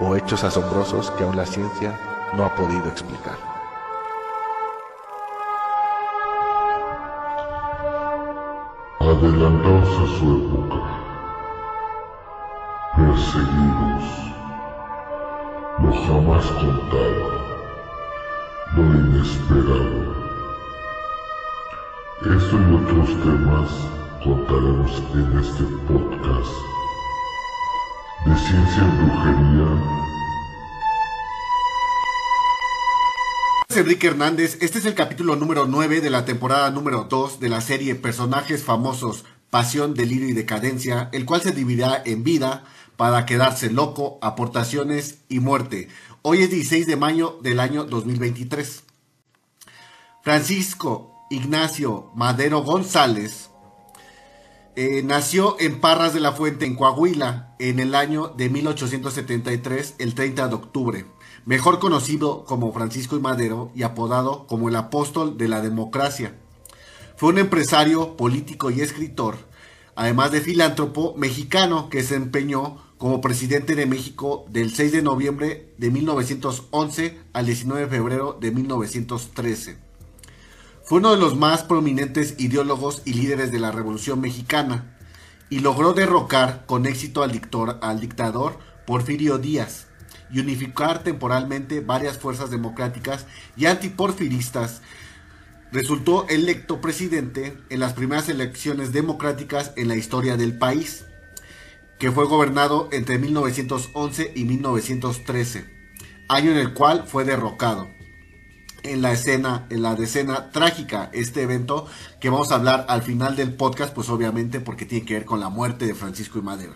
o hechos asombrosos que aún la ciencia no ha podido explicar. Adelantados a su época, perseguidos, lo jamás contado, lo inesperado. Esto y otros temas contaremos en este podcast de ciencia brujería. Enrique Hernández, este es el capítulo número 9 de la temporada número 2 de la serie Personajes famosos, Pasión, Delirio y Decadencia, el cual se dividirá en vida para quedarse loco, aportaciones y muerte. Hoy es 16 de mayo del año 2023. Francisco Ignacio Madero González eh, nació en Parras de la Fuente, en Coahuila, en el año de 1873, el 30 de octubre. Mejor conocido como Francisco y Madero y apodado como el apóstol de la democracia. Fue un empresario, político y escritor, además de filántropo mexicano que se empeñó como presidente de México del 6 de noviembre de 1911 al 19 de febrero de 1913. Fue uno de los más prominentes ideólogos y líderes de la Revolución Mexicana y logró derrocar con éxito al, dictador Porfirio Díaz y unificar temporalmente varias fuerzas democráticas y antiporfiristas. Resultó electo presidente en las primeras elecciones democráticas en la historia del país, que fue gobernado entre 1911 y 1913, año en el cual fue derrocado en la escena, en la decena trágica, este evento que vamos a hablar al final del podcast, pues obviamente porque tiene que ver con la muerte de Francisco y Madero.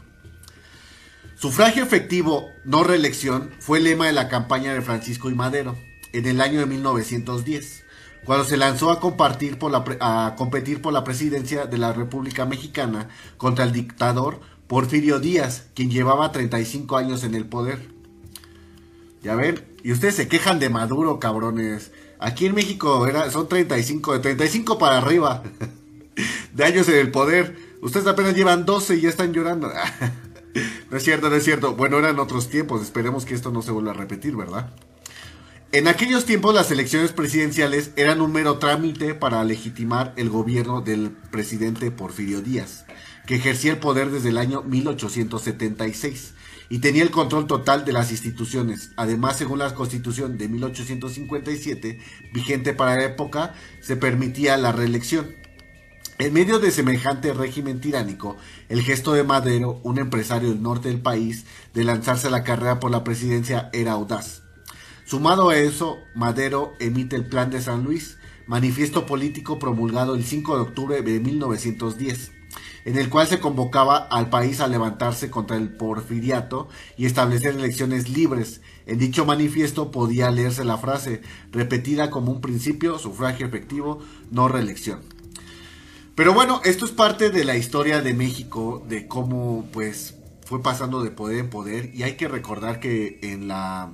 Sufragio efectivo, no reelección, fue el lema de la campaña de Francisco y Madero en el año de 1910, cuando se lanzó a, compartir por la, a competir por la presidencia de la República Mexicana contra el dictador Porfirio Díaz, quien llevaba 35 años en el poder. Ya ven, y ustedes se quejan de Maduro, cabrones. Aquí en México era, son 35, de 35 para arriba de años en el poder. Ustedes apenas llevan 12 y ya están llorando. no es cierto, no es cierto. Bueno, eran otros tiempos. Esperemos que esto no se vuelva a repetir, ¿verdad? En aquellos tiempos las elecciones presidenciales eran un mero trámite para legitimar el gobierno del presidente Porfirio Díaz, que ejercía el poder desde el año 1876 y tenía el control total de las instituciones. Además, según la Constitución de 1857, vigente para la época, se permitía la reelección. En medio de semejante régimen tiránico, el gesto de Madero, un empresario del norte del país, de lanzarse a la carrera por la presidencia era audaz. Sumado a eso, Madero emite el Plan de San Luis, manifiesto político promulgado el 5 de octubre de 1910 en el cual se convocaba al país a levantarse contra el porfiriato y establecer elecciones libres. En dicho manifiesto podía leerse la frase, repetida como un principio, sufragio efectivo, no reelección. Pero bueno, esto es parte de la historia de México, de cómo pues fue pasando de poder en poder y hay que recordar que en la,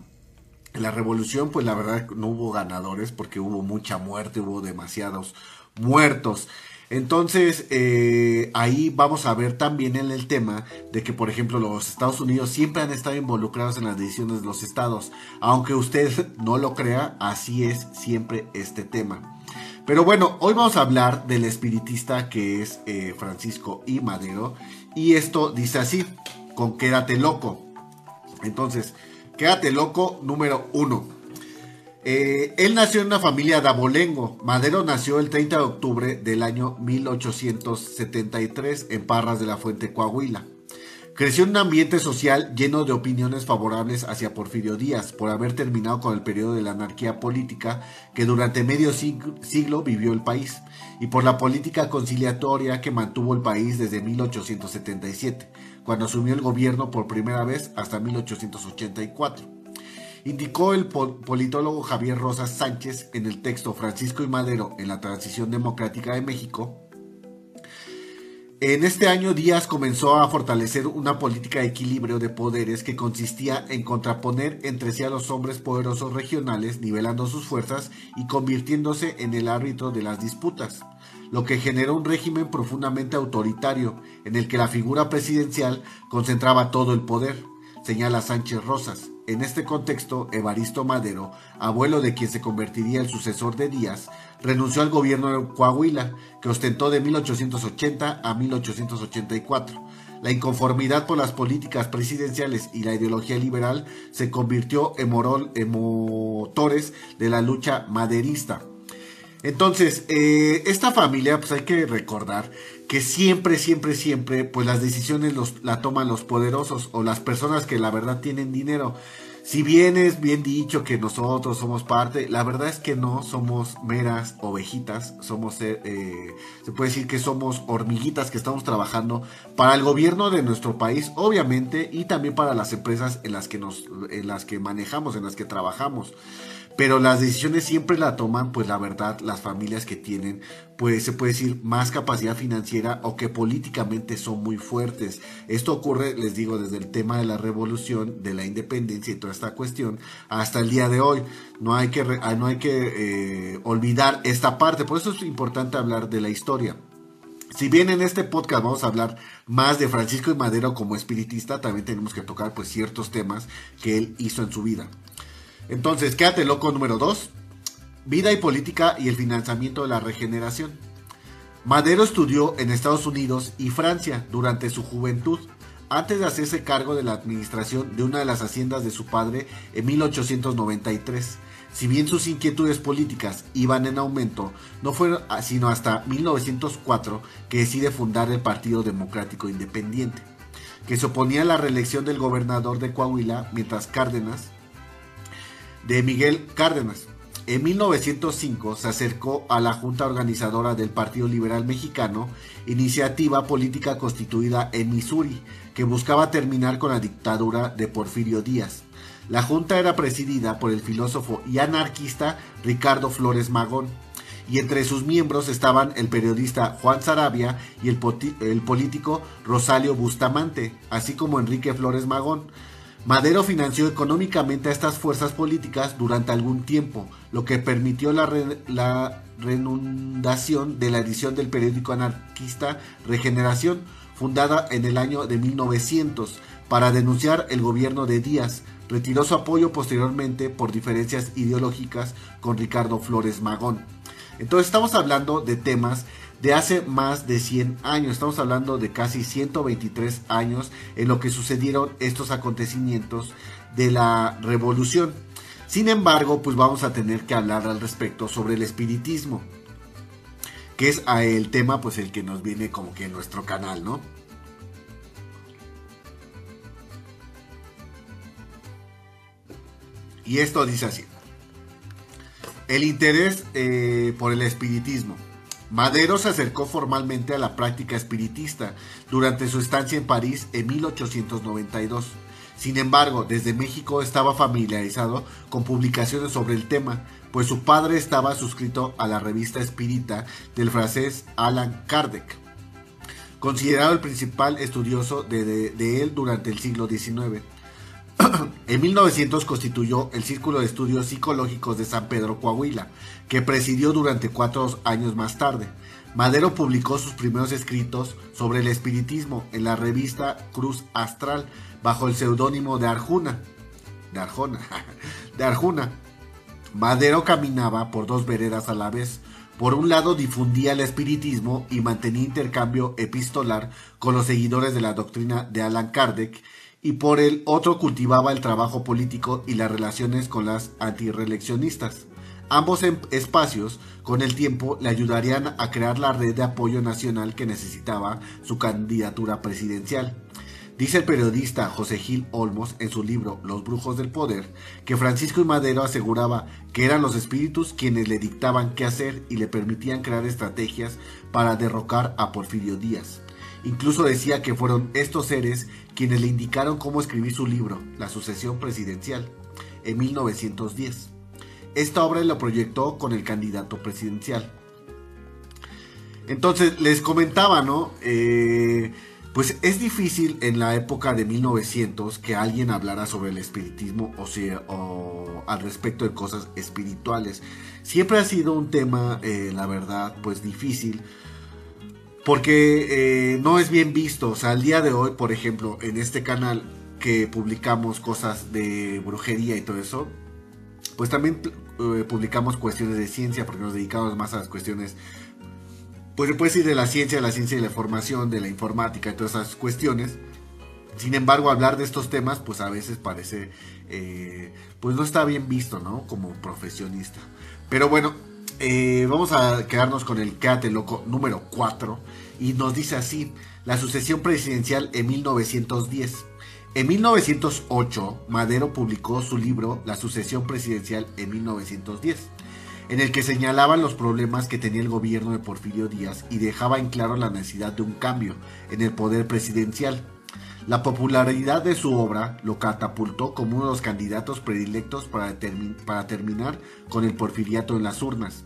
la revolución pues la verdad no hubo ganadores porque hubo mucha muerte, hubo demasiados muertos. Entonces, eh, ahí vamos a ver también en el tema de que, por ejemplo, los Estados Unidos siempre han estado involucrados en las decisiones de los estados. Aunque usted no lo crea, así es siempre este tema. Pero bueno, hoy vamos a hablar del espiritista que es eh, Francisco I. Madero. Y esto dice así, con Quédate loco. Entonces, Quédate loco número uno. Eh, él nació en una familia de abolengo. Madero nació el 30 de octubre del año 1873 en Parras de la Fuente, Coahuila. Creció en un ambiente social lleno de opiniones favorables hacia Porfirio Díaz por haber terminado con el periodo de la anarquía política que durante medio siglo vivió el país y por la política conciliatoria que mantuvo el país desde 1877, cuando asumió el gobierno por primera vez hasta 1884 Indicó el politólogo Javier Rosas Sánchez en el texto Francisco y Madero en la Transición Democrática de México, en este año Díaz comenzó a fortalecer una política de equilibrio de poderes que consistía en contraponer entre sí a los hombres poderosos regionales, nivelando sus fuerzas y convirtiéndose en el árbitro de las disputas, lo que generó un régimen profundamente autoritario en el que la figura presidencial concentraba todo el poder, señala Sánchez Rosas. En este contexto, Evaristo Madero, abuelo de quien se convertiría el sucesor de Díaz, renunció al gobierno de Coahuila, que ostentó de 1880 a 1884. La inconformidad por las políticas presidenciales y la ideología liberal se convirtió en, motores de la lucha maderista. Entonces, eh, esta familia, pues hay que recordar que siempre, siempre, siempre, pues las decisiones los, la toman los poderosos o las personas que la verdad tienen dinero. Si bien es bien dicho que nosotros somos parte, la verdad es que no somos meras ovejitas, somos, eh, eh, se puede decir que somos hormiguitas que estamos trabajando para el gobierno de nuestro país, obviamente, y también para las empresas en las que nos, en las que manejamos, en las que trabajamos pero las decisiones siempre la toman, pues la verdad, las familias que tienen, pues se puede decir, más capacidad financiera o que políticamente son muy fuertes. Esto ocurre, les digo, desde el tema de la revolución, de la independencia y toda esta cuestión, hasta el día de hoy. No hay que, ah, no hay que eh, olvidar esta parte, por eso es importante hablar de la historia. Si bien en este podcast vamos a hablar más de Francisco y Madero como espiritista, también tenemos que tocar pues ciertos temas que él hizo en su vida. Entonces, quédate loco número 2. Vida y política y el financiamiento de la regeneración. Madero estudió en Estados Unidos y Francia durante su juventud, antes de hacerse cargo de la administración de una de las haciendas de su padre en 1893. Si bien sus inquietudes políticas iban en aumento, no fue sino hasta 1904 que decide fundar el Partido Democrático Independiente, que se oponía a la reelección del gobernador de Coahuila, mientras Cárdenas de Miguel Cárdenas. En 1905 se acercó a la Junta Organizadora del Partido Liberal Mexicano, iniciativa política constituida en Missouri, que buscaba terminar con la dictadura de Porfirio Díaz. La Junta era presidida por el filósofo y anarquista Ricardo Flores Magón, y entre sus miembros estaban el periodista Juan Sarabia y el, el político Rosalio Bustamante, así como Enrique Flores Magón. Madero financió económicamente a estas fuerzas políticas durante algún tiempo, lo que permitió la, renundación de la edición del periódico anarquista Regeneración, fundada en el año de 1900, para denunciar el gobierno de Díaz. Retiró su apoyo posteriormente por diferencias ideológicas con Ricardo Flores Magón. Entonces estamos hablando de temas de hace más de 100 años. Estamos hablando de casi 123 años en lo que sucedieron estos acontecimientos de la revolución. Sin embargo, pues vamos a tener que hablar al respecto sobre el espiritismo, que es el tema pues el que nos viene como que en nuestro canal, ¿no? Y esto dice así. El interés eh, por el espiritismo. Madero se acercó formalmente a la práctica espiritista durante su estancia en París en 1892. Sin embargo, desde México estaba familiarizado con publicaciones sobre el tema, pues su padre estaba suscrito a la revista espírita del francés Alan Kardec, considerado el principal estudioso de, él durante el siglo XIX. en 1900 constituyó el Círculo de Estudios Psicológicos de San Pedro Coahuila, que presidió durante cuatro años más tarde. Madero publicó sus primeros escritos sobre el espiritismo en la revista Cruz Astral bajo el seudónimo de Arjuna. De. De Arjuna. Madero caminaba por dos veredas a la vez. Por un lado difundía el espiritismo y mantenía intercambio epistolar con los seguidores de la doctrina de Alan Kardec y por el otro cultivaba el trabajo político y las relaciones con las antireleccionistas. Ambos em, espacios, con el tiempo, le ayudarían a crear la red de apoyo nacional que necesitaba su candidatura presidencial. Dice el periodista José Gil Olmos en su libro Los Brujos del Poder que Francisco y Madero aseguraba que eran los espíritus quienes le dictaban qué hacer y le permitían crear estrategias para derrocar a Porfirio Díaz. Incluso decía que fueron estos seres quienes le indicaron cómo escribir su libro, La sucesión presidencial. en 1910. Esta obra lo proyectó con el candidato presidencial. Entonces, les comentaba, ¿no? Eh, pues es difícil en la época de 1900 que alguien hablara sobre el espiritismo o, sea, al respecto de cosas espirituales. Siempre ha sido un tema, eh, la verdad, pues difícil. Porque eh, no es bien visto. O sea, al día de hoy, por ejemplo, en este canal que publicamos cosas de brujería y todo eso, pues también eh, publicamos cuestiones de ciencia porque nos dedicamos más a las cuestiones pues se puede decir de la ciencia, de la ciencia y la información, de la informática y todas esas cuestiones. Sin embargo, hablar de estos temas, pues a veces parece, eh, pues no está bien visto, ¿no? Como profesionista. Pero bueno, eh, vamos a quedarnos con el Quédate Loco número 4. Y nos dice así, la sucesión presidencial en 1910. En 1908, Madero publicó su libro La sucesión presidencial en 1910 en el que señalaba los problemas que tenía el gobierno de Porfirio Díaz y dejaba en claro la necesidad de un cambio en el poder presidencial. La popularidad de su obra lo catapultó como uno de los candidatos predilectos para, terminar con el porfiriato en las urnas.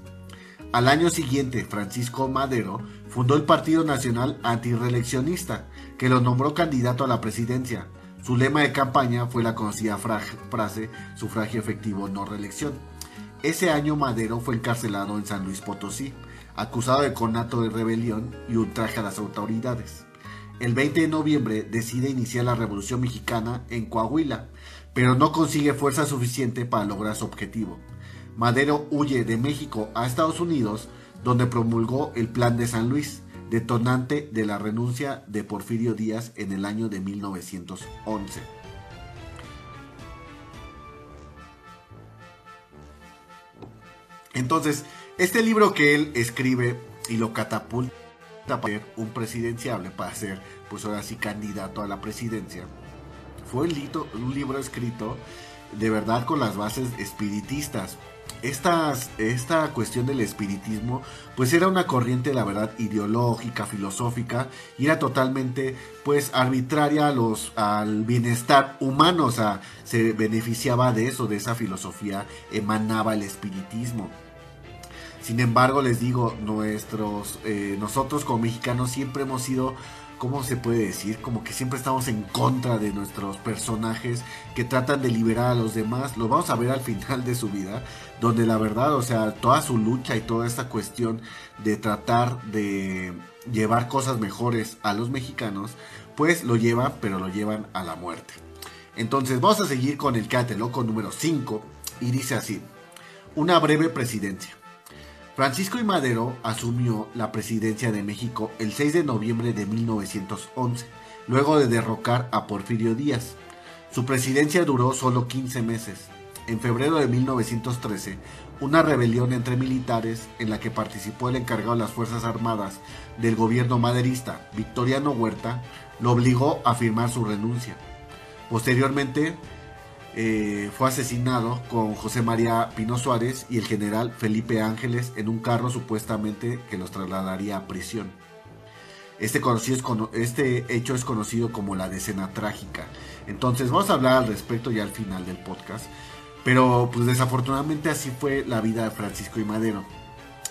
Al año siguiente, Francisco Madero fundó el Partido Nacional Antireeleccionista, que lo nombró candidato a la presidencia. Su lema de campaña fue la conocida frase sufragio efectivo no reelección. Ese año Madero fue encarcelado en San Luis Potosí, acusado de conato de rebelión y ultraje a las autoridades. El 20 de noviembre decide iniciar la Revolución Mexicana en Coahuila, pero no consigue fuerza suficiente para lograr su objetivo. Madero huye de México a Estados Unidos, donde promulgó el Plan de San Luis, detonante de la renuncia de Porfirio Díaz en el año de 1911. Entonces, este libro que él escribe y lo catapulta para ser un presidenciable, para ser, pues ahora sí, candidato a la presidencia, fue un, libro escrito de verdad con las bases espiritistas. Estas, esta cuestión del espiritismo, pues era una corriente, la verdad, ideológica, filosófica, y era totalmente, pues, arbitraria a los, al bienestar humano, o sea, se beneficiaba de eso, de esa filosofía, emanaba el espiritismo. Sin embargo, les digo, nuestros, eh, nosotros como mexicanos siempre hemos sido, ¿cómo se puede decir? Como que siempre estamos en contra de nuestros personajes que tratan de liberar a los demás. Lo vamos a ver al final de su vida, donde la verdad, o sea, toda su lucha y toda esta cuestión de tratar de llevar cosas mejores a los mexicanos, pues lo llevan, pero lo llevan a la muerte. Entonces vamos a seguir con el Loco número 5 y dice así, una breve presidencia. Francisco y Madero asumió la presidencia de México el 6 de noviembre de 1911, luego de derrocar a Porfirio Díaz. Su presidencia duró solo 15 meses. En febrero de 1913, una rebelión entre militares en la que participó el encargado de las Fuerzas Armadas del gobierno maderista, Victoriano Huerta, lo obligó a firmar su renuncia. Posteriormente, eh, fue asesinado con José María Pino Suárez y el general Felipe Ángeles en un carro supuestamente que los trasladaría a prisión. Este, este hecho es conocido como la decena trágica. Entonces vamos a hablar al respecto ya al final del podcast. Pero pues desafortunadamente así fue la vida de Francisco y Madero.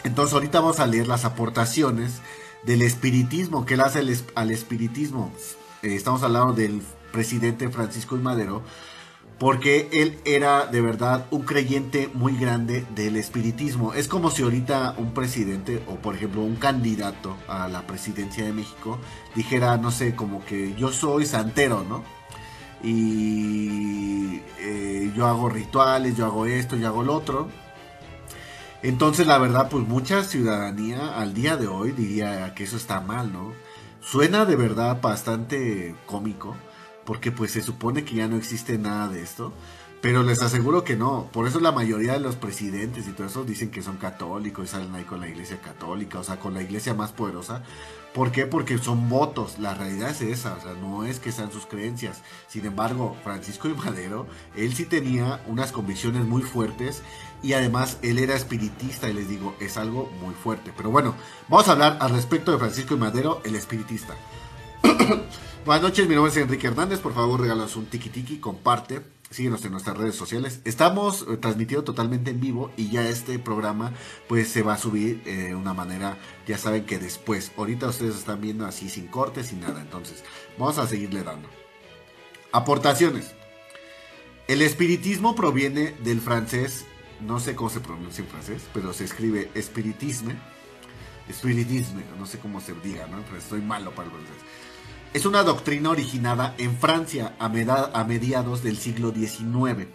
Entonces ahorita vamos a leer las aportaciones del espiritismo que él hace al espiritismo. Eh, estamos hablando del presidente Francisco y Madero porque él era de verdad un creyente muy grande del espiritismo. Es como si ahorita un presidente o por ejemplo un candidato a la presidencia de México dijera, no sé, como que yo soy santero, ¿no? Y eh, yo hago rituales, yo hago esto, yo hago lo otro. Entonces la verdad, pues mucha ciudadanía al día de hoy diría que eso está mal, ¿no? Suena de verdad bastante cómico porque pues se supone que ya no existe nada de esto. Pero les aseguro que no. Por eso la mayoría de los presidentes y todo eso dicen que son católicos y salen ahí con la iglesia católica, o sea, con la iglesia más poderosa. ¿Por qué? Porque son votos. La realidad es esa, o sea, no es que sean sus creencias. Sin embargo, Francisco de Madero, él sí tenía unas convicciones muy fuertes y además él era espiritista y les digo, es algo muy fuerte. Pero bueno, vamos a hablar al respecto de Francisco de Madero, el espiritista. Buenas noches, mi nombre es Enrique Hernández. Por favor, regalas un tiki tiki, comparte. Síguenos en nuestras redes sociales. Estamos eh, transmitiendo totalmente en vivo y ya este programa pues se va a subir eh, de una manera, ya saben que después, ahorita ustedes están viendo así sin cortes, sin nada. Entonces, vamos a seguirle dando. Aportaciones. El espiritismo proviene del francés, no sé cómo se pronuncia en francés, pero se escribe espiritisme. Espiritisme, no sé cómo se diga, ¿no? Estoy malo para el francés es una doctrina originada en Francia a, mediados del siglo XIX,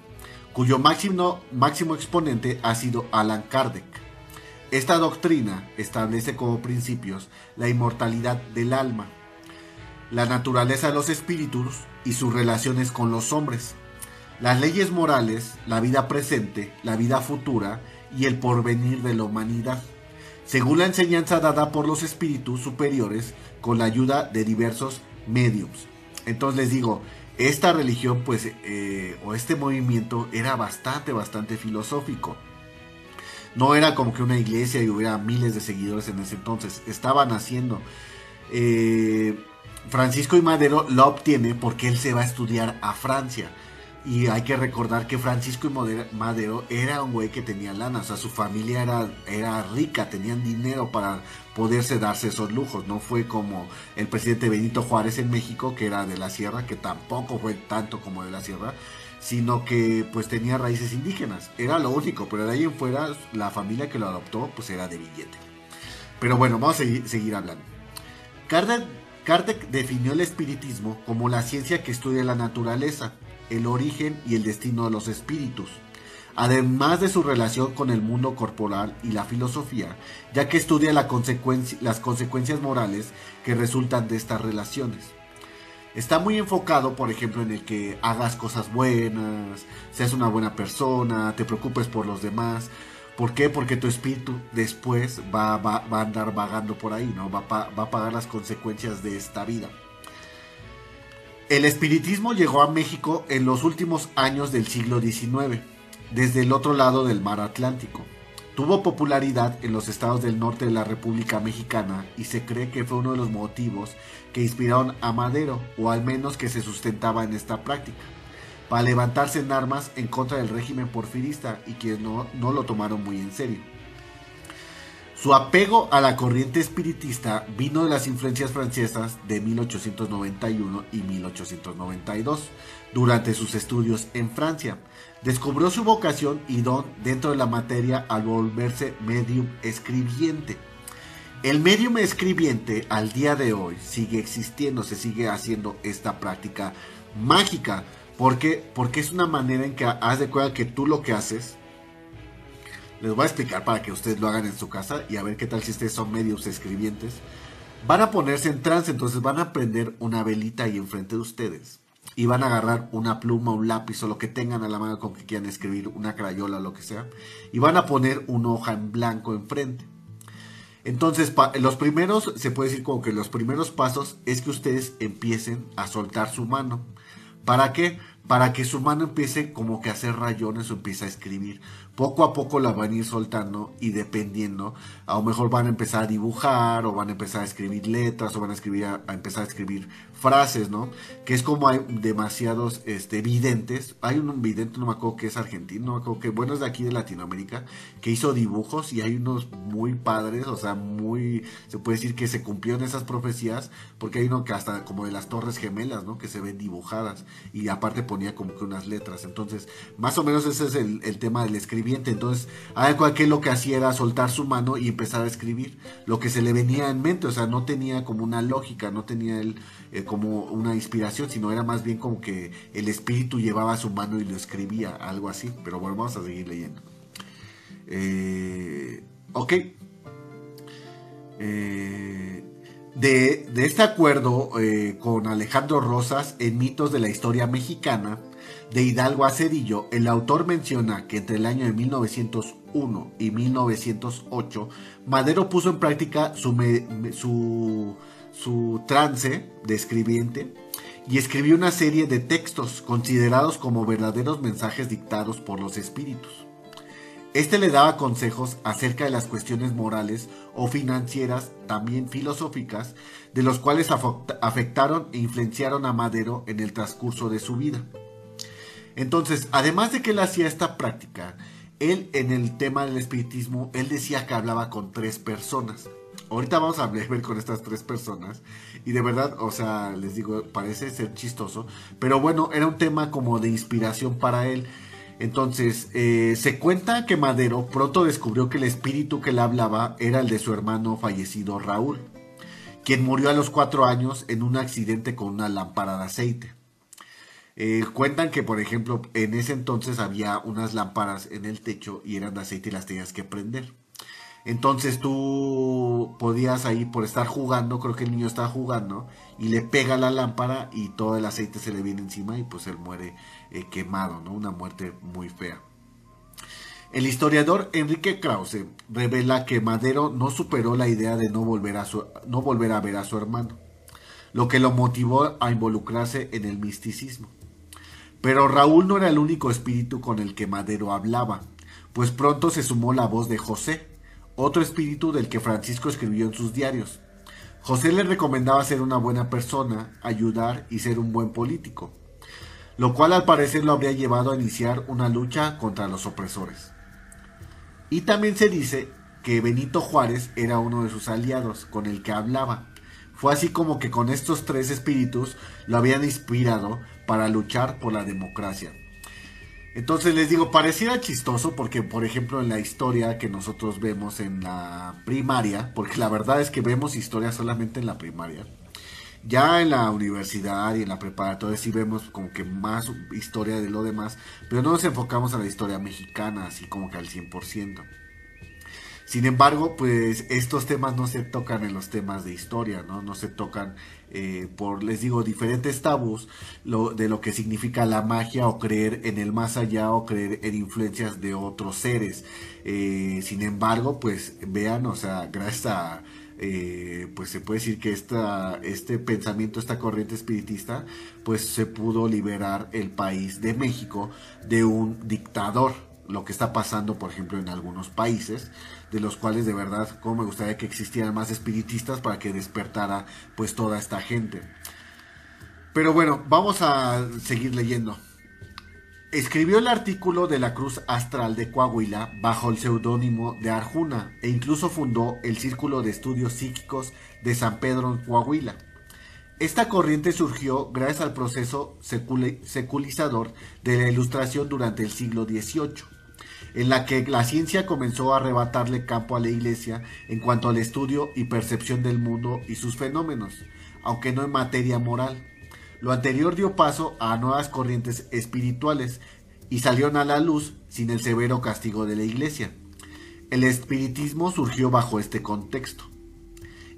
cuyo máximo, máximo exponente ha sido Alan Kardec. Esta doctrina establece como principios la inmortalidad del alma, la naturaleza de los espíritus y sus relaciones con los hombres, las leyes morales, la vida presente, la vida futura y el porvenir de la humanidad, según la enseñanza dada por los espíritus superiores con la ayuda de diversos mediums. Entonces les digo, esta religión pues eh, o este movimiento era bastante, bastante filosófico. No era como que una iglesia y hubiera miles de seguidores en ese entonces. Estaban haciendo. Eh, Francisco y Madero lo obtiene porque él se va a estudiar a Francia. Y hay que recordar que Francisco y Madero era un güey que tenía lana, o sea, su familia era, era rica, tenían dinero para poderse darse esos lujos. No fue como el presidente Benito Juárez en México, que era de la sierra, que tampoco fue tanto como de la sierra, sino que pues tenía raíces indígenas. Era lo único, pero de ahí en fuera la familia que lo adoptó pues era de billete. Pero bueno, vamos a seguir, hablando. Kardec, Kardec definió el espiritismo como la ciencia que estudia la naturaleza el origen y el destino de los espíritus, además de su relación con el mundo corporal y la filosofía, ya que estudia las consecuencias morales que resultan de estas relaciones. Está muy enfocado, por ejemplo, en el que hagas cosas buenas, seas una buena persona, te preocupes por los demás. ¿Por qué? Porque tu espíritu después va, a andar vagando por ahí, ¿no? Va, va a pagar las consecuencias de esta vida. El espiritismo llegó a México en los últimos años del siglo XIX, desde el otro lado del mar Atlántico. Tuvo popularidad en los estados del norte de la República Mexicana y se cree que fue uno de los motivos que inspiraron a Madero, o al menos que se sustentaba en esta práctica, para levantarse en armas en contra del régimen porfirista y quienes no, no lo tomaron muy en serio. Su apego a la corriente espiritista vino de las influencias francesas de 1891 y 1892 durante sus estudios en Francia. Descubrió su vocación y don dentro de la materia al volverse medium escribiente. El medium escribiente al día de hoy sigue existiendo, se sigue haciendo esta práctica mágica. ¿Por Porque es una manera en que haz de cuenta que tú lo que haces les voy a explicar para que ustedes lo hagan en su casa y a ver qué tal si ustedes son medios escribientes. Van a ponerse en trance, entonces van a prender una velita ahí enfrente de ustedes. Y van a agarrar una pluma, un lápiz o lo que tengan a la mano con que quieran escribir, una crayola o lo que sea. Y van a poner una hoja en blanco enfrente. Entonces, los primeros, se puede decir como que los primeros pasos es que ustedes empiecen a soltar su mano. ¿Para qué? Para que su mano empiece como que a hacer rayones o empiece a escribir poco a poco la van a ir soltando y dependiendo, a lo mejor van a empezar a dibujar o van a empezar a escribir letras o van a escribir a, empezar a escribir frases, ¿no? Que es como hay demasiados este, videntes. Hay un vidente, no me acuerdo que es argentino, no me acuerdo que, bueno, es de aquí de Latinoamérica, que hizo dibujos y hay unos muy padres, o sea, muy, se puede decir que se cumplieron esas profecías, porque hay uno que hasta como de las Torres Gemelas, ¿no? Que se ven dibujadas y aparte ponía como que unas letras. Entonces, más o menos ese es el, el tema del escribir entonces, algo que lo que hacía era soltar su mano y empezar a escribir lo que se le venía en mente. O sea, no tenía como una lógica, no tenía él eh, como una inspiración, sino era más bien como que el espíritu llevaba su mano y lo escribía, algo así. Pero bueno, vamos a seguir leyendo. Eh, ok. Eh, de, este acuerdo con Alejandro Rosas en Mitos de la Historia Mexicana, de Hidalgo a Cedillo, el autor menciona que entre el año de 1901 y 1908, Madero puso en práctica su, su, trance de escribiente y escribió una serie de textos considerados como verdaderos mensajes dictados por los espíritus. Este le daba consejos acerca de las cuestiones morales o financieras, también filosóficas, de los cuales afectaron e influenciaron a Madero en el transcurso de su vida. Entonces, además de que él hacía esta práctica, él en el tema del espiritismo, él decía que hablaba con tres personas. Ahorita vamos a ver con estas tres personas. Y de verdad, o sea, les digo, parece ser chistoso. Pero bueno, era un tema como de inspiración para él. Entonces, eh, se cuenta que Madero pronto descubrió que el espíritu que le hablaba era el de su hermano fallecido Raúl, quien murió a los cuatro años en un accidente con una lámpara de aceite. Eh, cuentan que, por ejemplo, en ese entonces había unas lámparas en el techo y eran de aceite y las tenías que prender. Entonces tú podías ahí por estar jugando, creo que el niño estaba jugando, y le pega la lámpara y todo el aceite se le viene encima y pues él muere eh, quemado, ¿no? Una muerte muy fea. El historiador Enrique Krause revela que Madero no superó la idea de no volver, a no volver a ver a su hermano, lo que lo motivó a involucrarse en el misticismo. Pero Raúl no era el único espíritu con el que Madero hablaba, pues pronto se sumó la voz de José, otro espíritu del que Francisco escribió en sus diarios. José le recomendaba ser una buena persona, ayudar y ser un buen político, lo cual al parecer lo habría llevado a iniciar una lucha contra los opresores. Y también se dice que Benito Juárez era uno de sus aliados con el que hablaba. Fue así como que con estos tres espíritus lo habían inspirado para luchar por la democracia. Entonces les digo, pareciera chistoso porque, por ejemplo, en la historia que nosotros vemos en la primaria, porque la verdad es que vemos historia solamente en la primaria, ya en la universidad y en la preparatoria sí vemos como que más historia de lo demás, pero no nos enfocamos a la historia mexicana así como que al 100%. Sin embargo, pues estos temas no se tocan en los temas de historia, ¿no? No se tocan eh, por, les digo, diferentes tabús lo, de lo que significa la magia o creer en el más allá o creer en influencias de otros seres. Eh, sin embargo, pues vean, o sea, gracias a... Eh, pues se puede decir que esta, este pensamiento, esta corriente espiritista, pues se pudo liberar el país de México de un dictador, lo que está pasando, por ejemplo, en algunos países, de los cuales de verdad, como me gustaría que existieran más espiritistas para que despertara pues toda esta gente. Pero bueno, vamos a seguir leyendo. Escribió el artículo de la Cruz Astral de Coahuila bajo el seudónimo de Arjuna e incluso fundó el Círculo de Estudios Psíquicos de San Pedro en Coahuila. Esta corriente surgió gracias al proceso seculizador de la ilustración durante el siglo XVIII en la que la ciencia comenzó a arrebatarle campo a la iglesia en cuanto al estudio y percepción del mundo y sus fenómenos, aunque no en materia moral. Lo anterior dio paso a nuevas corrientes espirituales y salieron a la luz sin el severo castigo de la iglesia. El espiritismo surgió bajo este contexto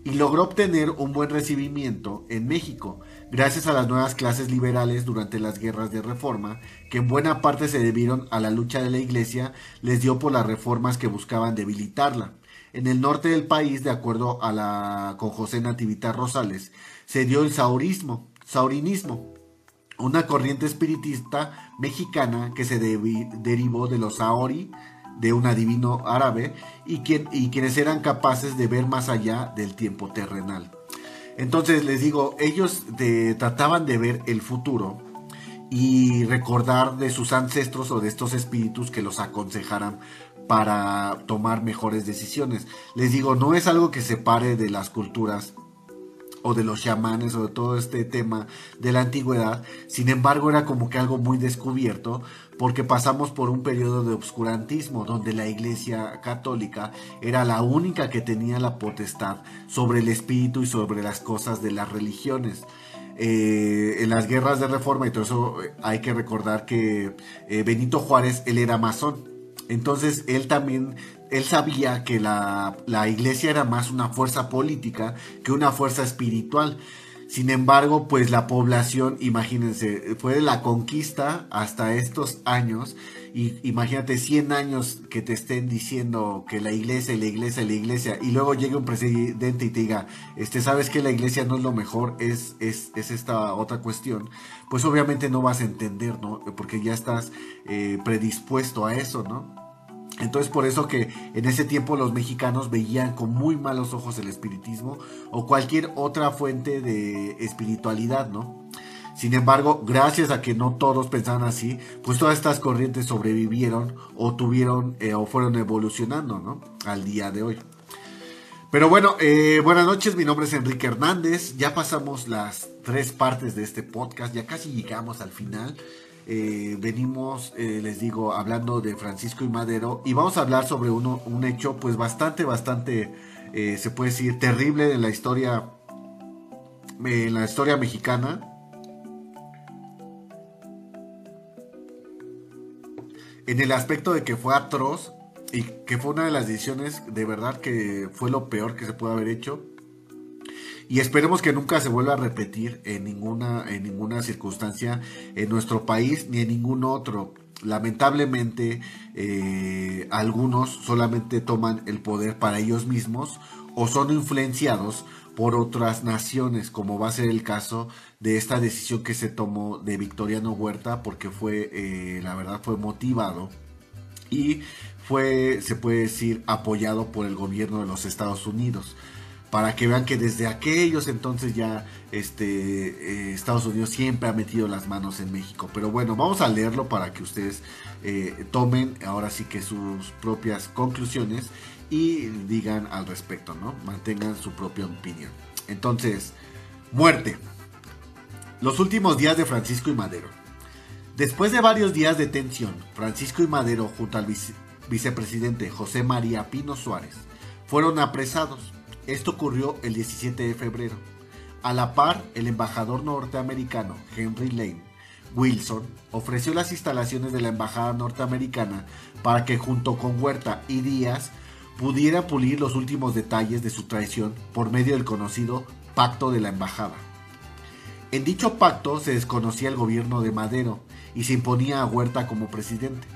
y logró obtener un buen recibimiento en México, gracias a las nuevas clases liberales durante las guerras de reforma, que en buena parte se debieron a la lucha de la Iglesia, les dio por las reformas que buscaban debilitarla. En el norte del país, de acuerdo a la con José Nativita Rosales, se dio el saurismo, saurinismo, una corriente espiritista mexicana que se derivó de los saori, de un adivino árabe y, quien, y quienes eran capaces de ver más allá del tiempo terrenal. Entonces les digo, ellos trataban de ver el futuro y recordar de sus ancestros o de estos espíritus que los aconsejaran para tomar mejores decisiones. Les digo, no es algo que se pare de las culturas o de los chamanes o de todo este tema de la antigüedad. Sin embargo, era como que algo muy descubierto porque pasamos por un periodo de obscurantismo donde la Iglesia Católica era la única que tenía la potestad sobre el espíritu y sobre las cosas de las religiones. Eh, en las guerras de reforma y todo eso eh, hay que recordar que eh, Benito Juárez él era masón entonces él también él sabía que la, la iglesia era más una fuerza política que una fuerza espiritual sin embargo, pues la población, imagínense, fue la conquista hasta estos años. Y imagínate 100 años que te estén diciendo que la iglesia, la iglesia, la iglesia, y luego llegue un presidente y te diga, este, sabes que la iglesia no es lo mejor, es, es, es esta otra cuestión, pues obviamente no vas a entender, ¿no? Porque ya estás eh, predispuesto a eso, ¿no? Entonces por eso que en ese tiempo los mexicanos veían con muy malos ojos el espiritismo o cualquier otra fuente de espiritualidad, ¿no? Sin embargo, gracias a que no todos pensaban así, pues todas estas corrientes sobrevivieron o tuvieron eh, o fueron evolucionando, ¿no? Al día de hoy. Pero bueno, eh, buenas noches, mi nombre es Enrique Hernández. Ya pasamos las tres partes de este podcast, ya casi llegamos al final. Eh, venimos, les digo, hablando de Francisco y Madero y vamos a hablar sobre uno, un hecho pues bastante, bastante, se puede decir, terrible en la historia, en la historia mexicana en el aspecto de que fue atroz y que fue una de las decisiones de verdad que fue lo peor que se pudo haber hecho. Y esperemos que nunca se vuelva a repetir en ninguna, en ninguna circunstancia en nuestro país ni en ningún otro. Lamentablemente, eh, algunos solamente toman el poder para ellos mismos o son influenciados por otras naciones, como va a ser el caso de esta decisión que se tomó de Victoriano Huerta, porque fue, eh, la verdad, fue motivado y fue, se puede decir, apoyado por el gobierno de los Estados Unidos. Para que vean que desde aquellos entonces ya este, eh, Estados Unidos siempre ha metido las manos en México. Pero bueno, vamos a leerlo para que ustedes eh, tomen ahora sí que sus propias conclusiones y digan al respecto, ¿no? Mantengan su propia opinión. Entonces, muerte. Los últimos días de Francisco y Madero. Después de varios días de tensión, Francisco y Madero junto al vicepresidente José María Pino Suárez fueron apresados. Esto ocurrió el 17 de febrero. A la par, el embajador norteamericano Henry Lane Wilson ofreció las instalaciones de la embajada norteamericana para que junto con Huerta y Díaz pudiera pulir los últimos detalles de su traición por medio del conocido Pacto de la Embajada. En dicho pacto se desconocía el gobierno de Madero y se imponía a Huerta como presidente.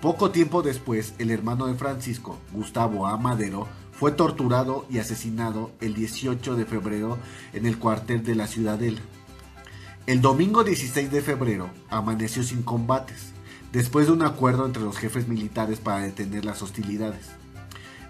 Poco tiempo después, el hermano de Francisco, Gustavo A. Madero, fue torturado y asesinado el 18 de febrero en el cuartel de la Ciudadela. El domingo 16 de febrero amaneció sin combates, después de un acuerdo entre los jefes militares para detener las hostilidades.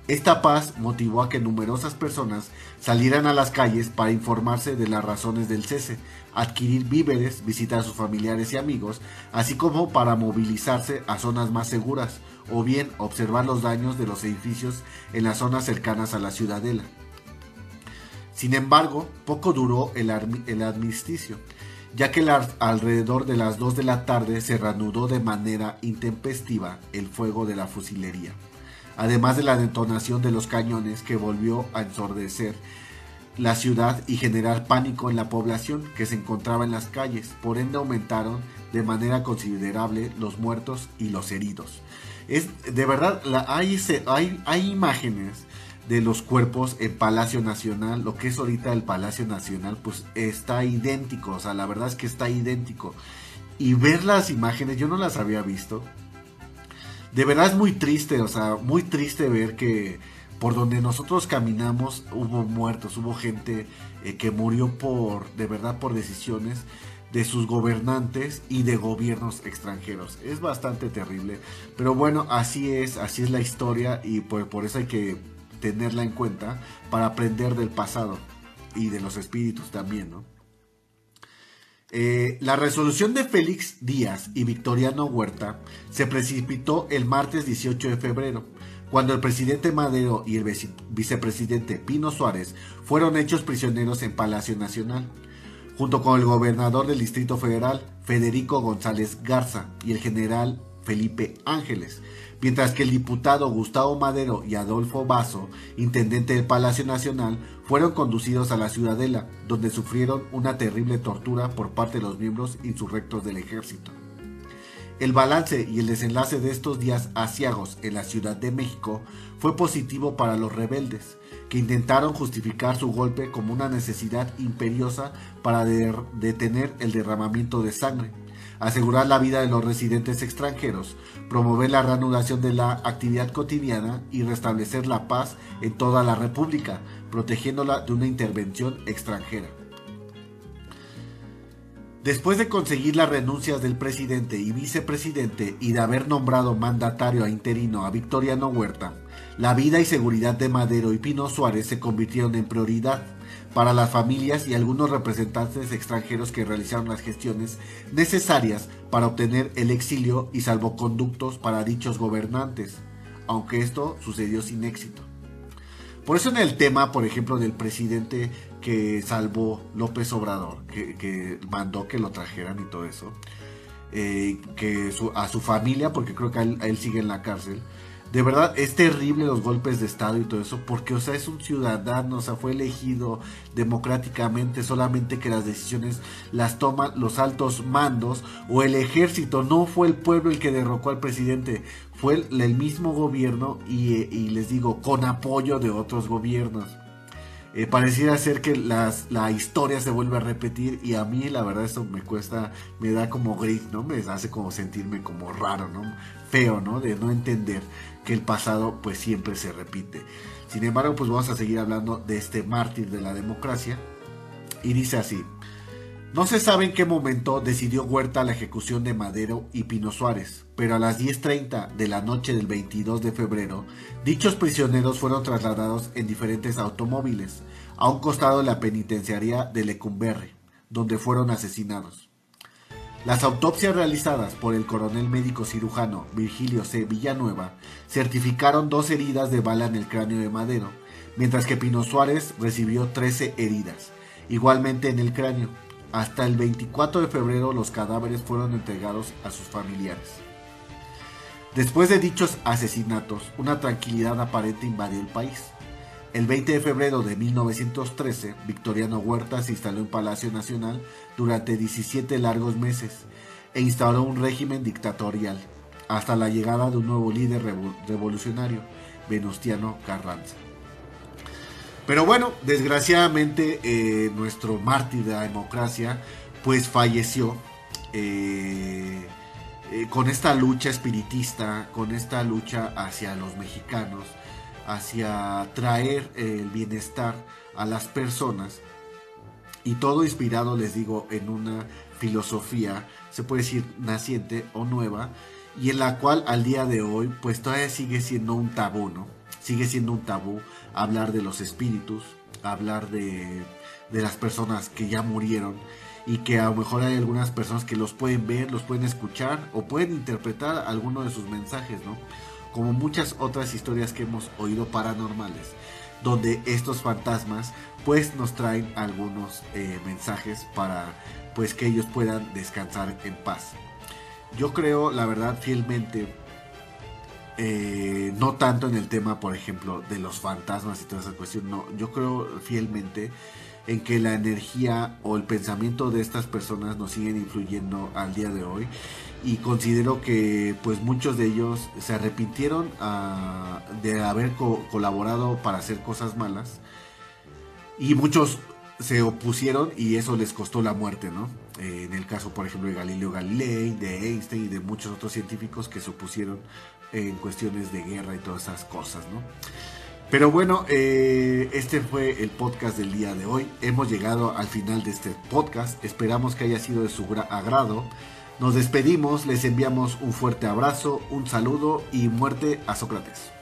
Esta paz motivó a que numerosas personas salieran a las calles para informarse de las razones del cese, adquirir víveres, visitar a sus familiares y amigos, así como para movilizarse a zonas más seguras o bien observar los daños de los edificios en las zonas cercanas a la ciudadela. Sin embargo, poco duró el, el armisticio, ya que alrededor de las 2 de la tarde se reanudó de manera intempestiva el fuego de la fusilería además de la detonación de los cañones que volvió a ensordecer la ciudad y generar pánico en la población que se encontraba en las calles. Por ende aumentaron de manera considerable los muertos y los heridos. Es de verdad hay, hay, hay imágenes de los cuerpos en Palacio Nacional, lo que es ahorita el Palacio Nacional, pues está idéntico, o sea, la verdad es que está idéntico. Y ver las imágenes, yo no las había visto, de verdad es muy triste, o sea, muy triste ver que por donde nosotros caminamos hubo muertos, hubo gente eh, que murió por, de verdad, por decisiones de sus gobernantes y de gobiernos extranjeros. Es bastante terrible, pero bueno, así es, así es la historia y por, por eso hay que tenerla en cuenta para aprender del pasado y de los espíritus también, ¿no? Eh, la resolución de Félix Díaz y Victoriano Huerta se precipitó el martes 18 de febrero, cuando el presidente Madero y el vicepresidente Pino Suárez fueron hechos prisioneros en Palacio Nacional, junto con el gobernador del Distrito Federal, Federico González Garza, y el general Felipe Ángeles, mientras que el diputado Gustavo Madero y Adolfo Basso, intendente del Palacio Nacional, fueron conducidos a la Ciudadela, donde sufrieron una terrible tortura por parte de los miembros insurrectos del ejército. El balance y el desenlace de estos días asiagos en la Ciudad de México fue positivo para los rebeldes, que intentaron justificar su golpe como una necesidad imperiosa para detener el derramamiento de sangre asegurar la vida de los residentes extranjeros, promover la reanudación de la actividad cotidiana y restablecer la paz en toda la República, protegiéndola de una intervención extranjera. Después de conseguir las renuncias del presidente y vicepresidente y de haber nombrado mandatario a interino a Victoriano Huerta, la vida y seguridad de Madero y Pino Suárez se convirtieron en prioridad para las familias y algunos representantes extranjeros que realizaron las gestiones necesarias para obtener el exilio y salvoconductos para dichos gobernantes, aunque esto sucedió sin éxito. Por eso en el tema, por ejemplo, del presidente que salvó López Obrador, que, mandó que lo trajeran y todo eso, eh, que a su familia, porque creo que él, sigue en la cárcel, de verdad es terrible los golpes de Estado y todo eso, porque, o sea, es un ciudadano, o sea, fue elegido democráticamente, solamente que las decisiones las toman los altos mandos o el ejército, no fue el pueblo el que derrocó al presidente, fue el, mismo gobierno y, y les digo, con apoyo de otros gobiernos. Eh, pareciera ser que las, la historia se vuelve a repetir y a mí la verdad eso me cuesta, me da como gris, ¿no? Me hace como sentirme como raro, ¿no? Feo, ¿no? De no entender que el pasado pues siempre se repite. Sin embargo, pues vamos a seguir hablando de este mártir de la democracia y dice así. No se sabe en qué momento decidió Huerta la ejecución de Madero y Pino Suárez, pero a las 10.30 de la noche del 22 de febrero, dichos prisioneros fueron trasladados en diferentes automóviles a un costado de la penitenciaría de Lecumberri, donde fueron asesinados. Las autopsias realizadas por el coronel médico cirujano Virgilio C. Villanueva certificaron dos heridas de bala en el cráneo de Madero, mientras que Pino Suárez recibió 13 heridas, igualmente en el cráneo hasta el 24 de febrero los cadáveres fueron entregados a sus familiares. Después de dichos asesinatos, una tranquilidad aparente invadió el país. El 20 de febrero de 1913, Victoriano Huerta se instaló en Palacio Nacional durante 17 largos meses e instauró un régimen dictatorial, hasta la llegada de un nuevo líder revolucionario, Venustiano Carranza. Pero bueno, desgraciadamente eh, nuestro mártir de la democracia pues falleció eh, eh, con esta lucha espiritista, con esta lucha hacia los mexicanos, hacia traer el bienestar a las personas. Y todo inspirado, les digo, en una filosofía, se puede decir naciente o nueva, y en la cual al día de hoy pues todavía sigue siendo un tabú, ¿no? Sigue siendo un tabú hablar de los espíritus, hablar de, de las personas que ya murieron y que a lo mejor hay algunas personas que los pueden ver, los pueden escuchar o pueden interpretar alguno de sus mensajes, ¿no? Como muchas otras historias que hemos oído paranormales, donde estos fantasmas pues nos traen algunos eh, mensajes para pues que ellos puedan descansar en paz. Yo creo, la verdad, fielmente eh, no tanto en el tema, por ejemplo, de los fantasmas y toda esa cuestión, no, yo creo fielmente en que la energía o el pensamiento de estas personas nos siguen influyendo al día de hoy y considero que pues muchos de ellos se arrepintieron ah, de haber colaborado para hacer cosas malas y muchos se opusieron y eso les costó la muerte, ¿no? Eh, en el caso, por ejemplo, de Galileo Galilei, de Einstein y de muchos otros científicos que se opusieron en cuestiones de guerra y todas esas cosas, ¿no? Pero bueno, eh, este fue el podcast del día de hoy. Hemos llegado al final de este podcast. Esperamos que haya sido de su agrado. Nos despedimos, les enviamos un fuerte abrazo, un saludo y muerte a Sócrates.